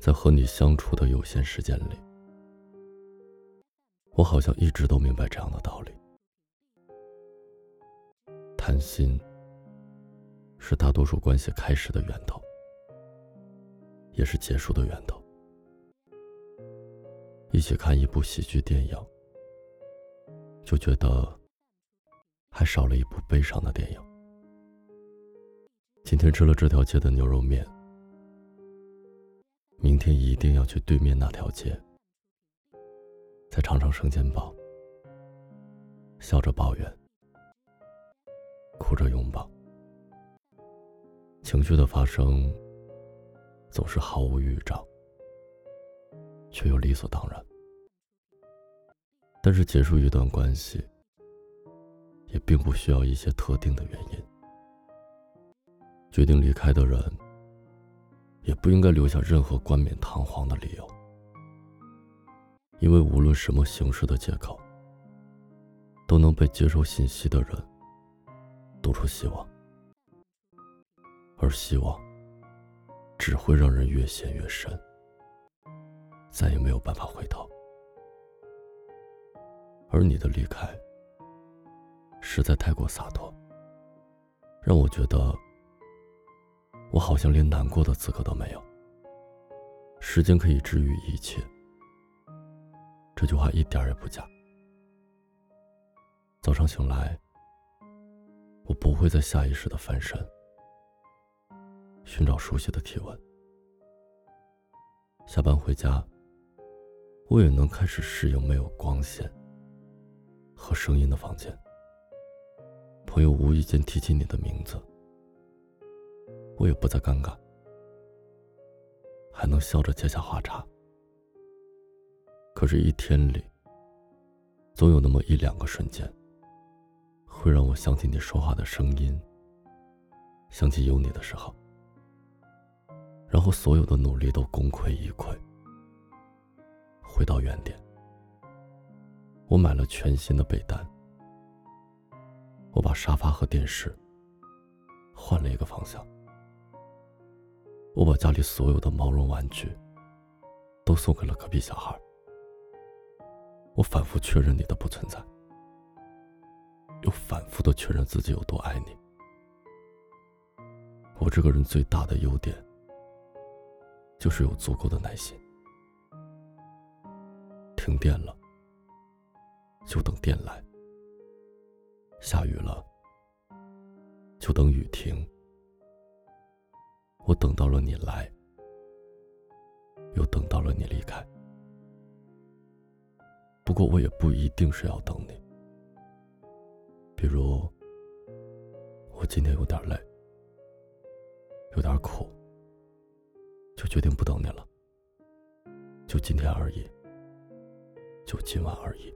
在和你相处的有限时间里，我好像一直都明白这样的道理：谈心是大多数关系开始的源头，也是结束的源头。一起看一部喜剧电影，就觉得还少了一部悲伤的电影。今天吃了这条街的牛肉面。明天一定要去对面那条街，再尝尝生煎包，笑着抱怨，哭着拥抱。情绪的发生总是毫无预兆，却又理所当然。但是结束一段关系，也并不需要一些特定的原因。决定离开的人。也不应该留下任何冠冕堂皇的理由，因为无论什么形式的借口，都能被接受信息的人读出希望，而希望只会让人越陷越深，再也没有办法回头。而你的离开实在太过洒脱，让我觉得。我好像连难过的资格都没有。时间可以治愈一切，这句话一点也不假。早上醒来，我不会再下意识的翻身，寻找熟悉的体温。下班回家，我也能开始适应没有光线和声音的房间。朋友无意间提起你的名字。我也不再尴尬，还能笑着接下话茬。可是，一天里，总有那么一两个瞬间，会让我想起你说话的声音，想起有你的时候，然后所有的努力都功亏一篑，回到原点。我买了全新的被单，我把沙发和电视换了一个方向。我把家里所有的毛绒玩具都送给了隔壁小孩。我反复确认你的不存在，又反复的确认自己有多爱你。我这个人最大的优点就是有足够的耐心。停电了，就等电来；下雨了，就等雨停。我等到了你来，又等到了你离开。不过我也不一定是要等你。比如，我今天有点累，有点苦，就决定不等你了。就今天而已，就今晚而已。